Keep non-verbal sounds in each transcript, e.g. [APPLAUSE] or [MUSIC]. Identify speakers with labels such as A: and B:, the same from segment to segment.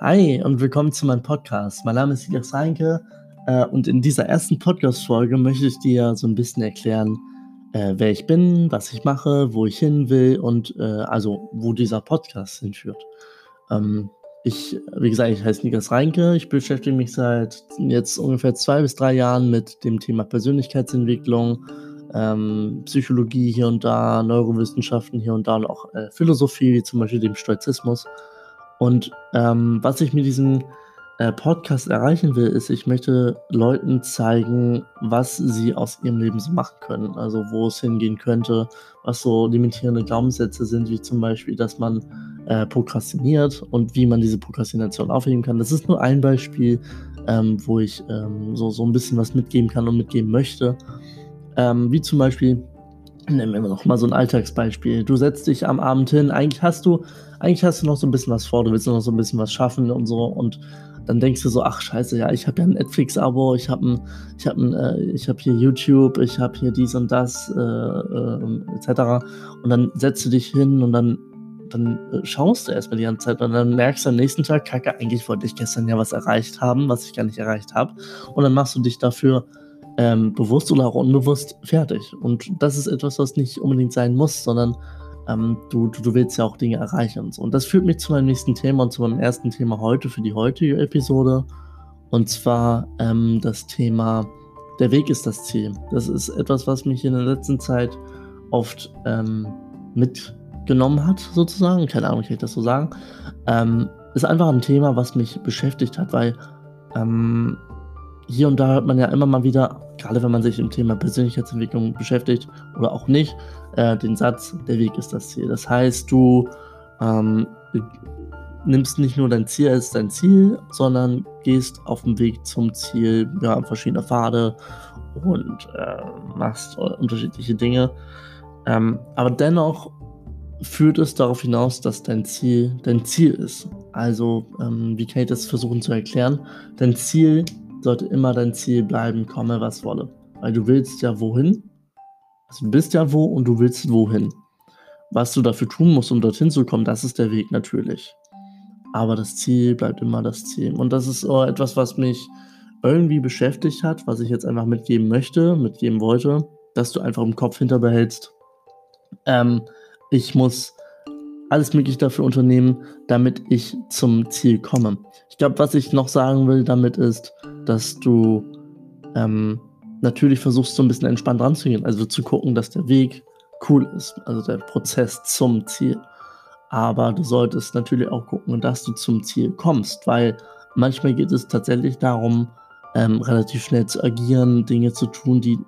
A: Hi und willkommen zu meinem Podcast. Mein Name ist Elias Reinke äh, und in dieser ersten Podcast-Folge möchte ich dir so ein bisschen erklären, äh, wer ich bin, was ich mache, wo ich hin will und äh, also wo dieser Podcast hinführt. Ähm, ich, wie gesagt, ich heiße Niklas Reinke. Ich beschäftige mich seit jetzt ungefähr zwei bis drei Jahren mit dem Thema Persönlichkeitsentwicklung, ähm, Psychologie hier und da, Neurowissenschaften hier und da und auch äh, Philosophie, wie zum Beispiel dem Stoizismus. Und ähm, was ich mit diesem äh, Podcast erreichen will, ist, ich möchte Leuten zeigen, was sie aus ihrem Leben so machen können. Also wo es hingehen könnte, was so limitierende Glaubenssätze sind, wie zum Beispiel, dass man äh, prokrastiniert und wie man diese Prokrastination aufheben kann. Das ist nur ein Beispiel, ähm, wo ich ähm, so, so ein bisschen was mitgeben kann und mitgeben möchte. Ähm, wie zum Beispiel, nehmen wir noch mal so ein Alltagsbeispiel. Du setzt dich am Abend hin, eigentlich hast du eigentlich hast du noch so ein bisschen was vor, du willst noch so ein bisschen was schaffen und so und dann denkst du so, ach scheiße, ja, ich habe ja ein Netflix-Abo, ich habe ich hab äh, ich hab hier YouTube, ich habe hier dies und das, äh, äh, etc. Und dann setzt du dich hin und dann, dann äh, schaust du erstmal die ganze Zeit und dann merkst du am nächsten Tag, kacke, eigentlich wollte ich gestern ja was erreicht haben, was ich gar nicht erreicht habe. Und dann machst du dich dafür ähm, bewusst oder auch unbewusst fertig. Und das ist etwas, was nicht unbedingt sein muss, sondern ähm, du, du, du, willst ja auch Dinge erreichen und so. Und das führt mich zu meinem nächsten Thema und zu meinem ersten Thema heute für die heutige Episode. Und zwar ähm, das Thema, der Weg ist das Ziel. Das ist etwas, was mich in der letzten Zeit oft ähm, mitgenommen hat, sozusagen. Keine Ahnung, kann ich das so sagen. Ähm, ist einfach ein Thema, was mich beschäftigt hat, weil ähm, hier und da hört man ja immer mal wieder, gerade wenn man sich im Thema Persönlichkeitsentwicklung beschäftigt oder auch nicht, äh, den Satz, der Weg ist das Ziel. Das heißt, du ähm, nimmst nicht nur dein Ziel als dein Ziel, sondern gehst auf dem Weg zum Ziel, ja, verschiedene Pfade und äh, machst unterschiedliche Dinge. Ähm, aber dennoch führt es darauf hinaus, dass dein Ziel dein Ziel ist. Also, ähm, wie kann ich das versuchen zu erklären? Dein Ziel sollte immer dein Ziel bleiben, komme was wolle. Weil du willst ja wohin also du bist ja wo und du willst wohin. Was du dafür tun musst, um dorthin zu kommen, das ist der Weg natürlich. Aber das Ziel bleibt immer das Ziel. Und das ist etwas, was mich irgendwie beschäftigt hat, was ich jetzt einfach mitgeben möchte, mitgeben wollte, dass du einfach im Kopf hinterbehältst. Ähm, ich muss alles Mögliche dafür unternehmen, damit ich zum Ziel komme. Ich glaube, was ich noch sagen will damit ist, dass du ähm, natürlich versuchst so ein bisschen entspannt ranzugehen. Also zu gucken, dass der Weg cool ist, also der Prozess zum Ziel. Aber du solltest natürlich auch gucken, dass du zum Ziel kommst, weil manchmal geht es tatsächlich darum, ähm, relativ schnell zu agieren, Dinge zu tun, die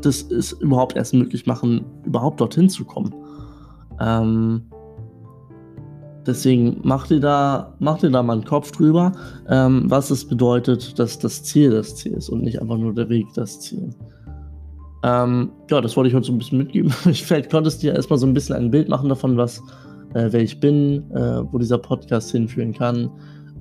A: das ist überhaupt erst möglich machen, überhaupt dorthin zu kommen. Ähm, Deswegen mach dir da, mach dir da mal einen Kopf drüber, ähm, was es bedeutet, dass das Ziel das Ziel ist und nicht einfach nur der Weg das Ziel. Ähm, ja, das wollte ich heute so ein bisschen mitgeben. [LAUGHS] Ich, vielleicht konntest du dir erstmal so ein bisschen ein Bild machen davon, was, äh, wer ich bin, äh, wo dieser Podcast hinführen kann,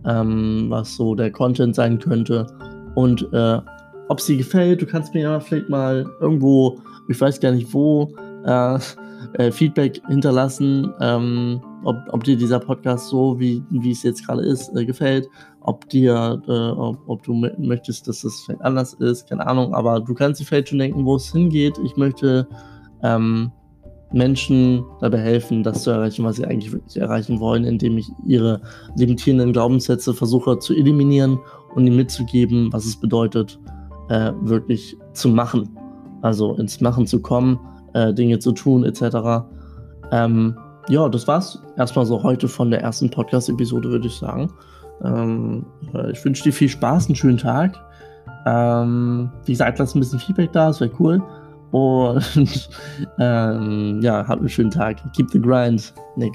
A: ähm, was so der Content sein könnte und äh, ob es dir gefällt. Du kannst mir ja vielleicht mal irgendwo, ich weiß gar nicht wo, äh, äh, Feedback hinterlassen, ähm, ob, ob, dir dieser Podcast so, wie, wie es jetzt gerade ist, äh, gefällt, ob dir, äh, ob, ob, du möchtest, dass es vielleicht anders ist, keine Ahnung, aber du kannst dir vielleicht schon denken, wo es hingeht. Ich möchte ähm, Menschen dabei helfen, das zu erreichen, was sie eigentlich wirklich erreichen wollen, indem ich ihre limitierenden Glaubenssätze versuche zu eliminieren und ihnen mitzugeben, was es bedeutet, äh, wirklich zu machen. Also ins Machen zu kommen äh, Dinge zu tun, etc. Ähm, ja, das war's erstmal so heute von der ersten Podcast-Episode, würde ich sagen. Ähm, äh, ich wünsche dir viel Spaß, einen schönen Tag. Ähm, wie gesagt, lass ein bisschen Feedback da, das wäre cool. Und [LAUGHS] ähm, ja, habt einen schönen Tag. Keep the grind, Nick.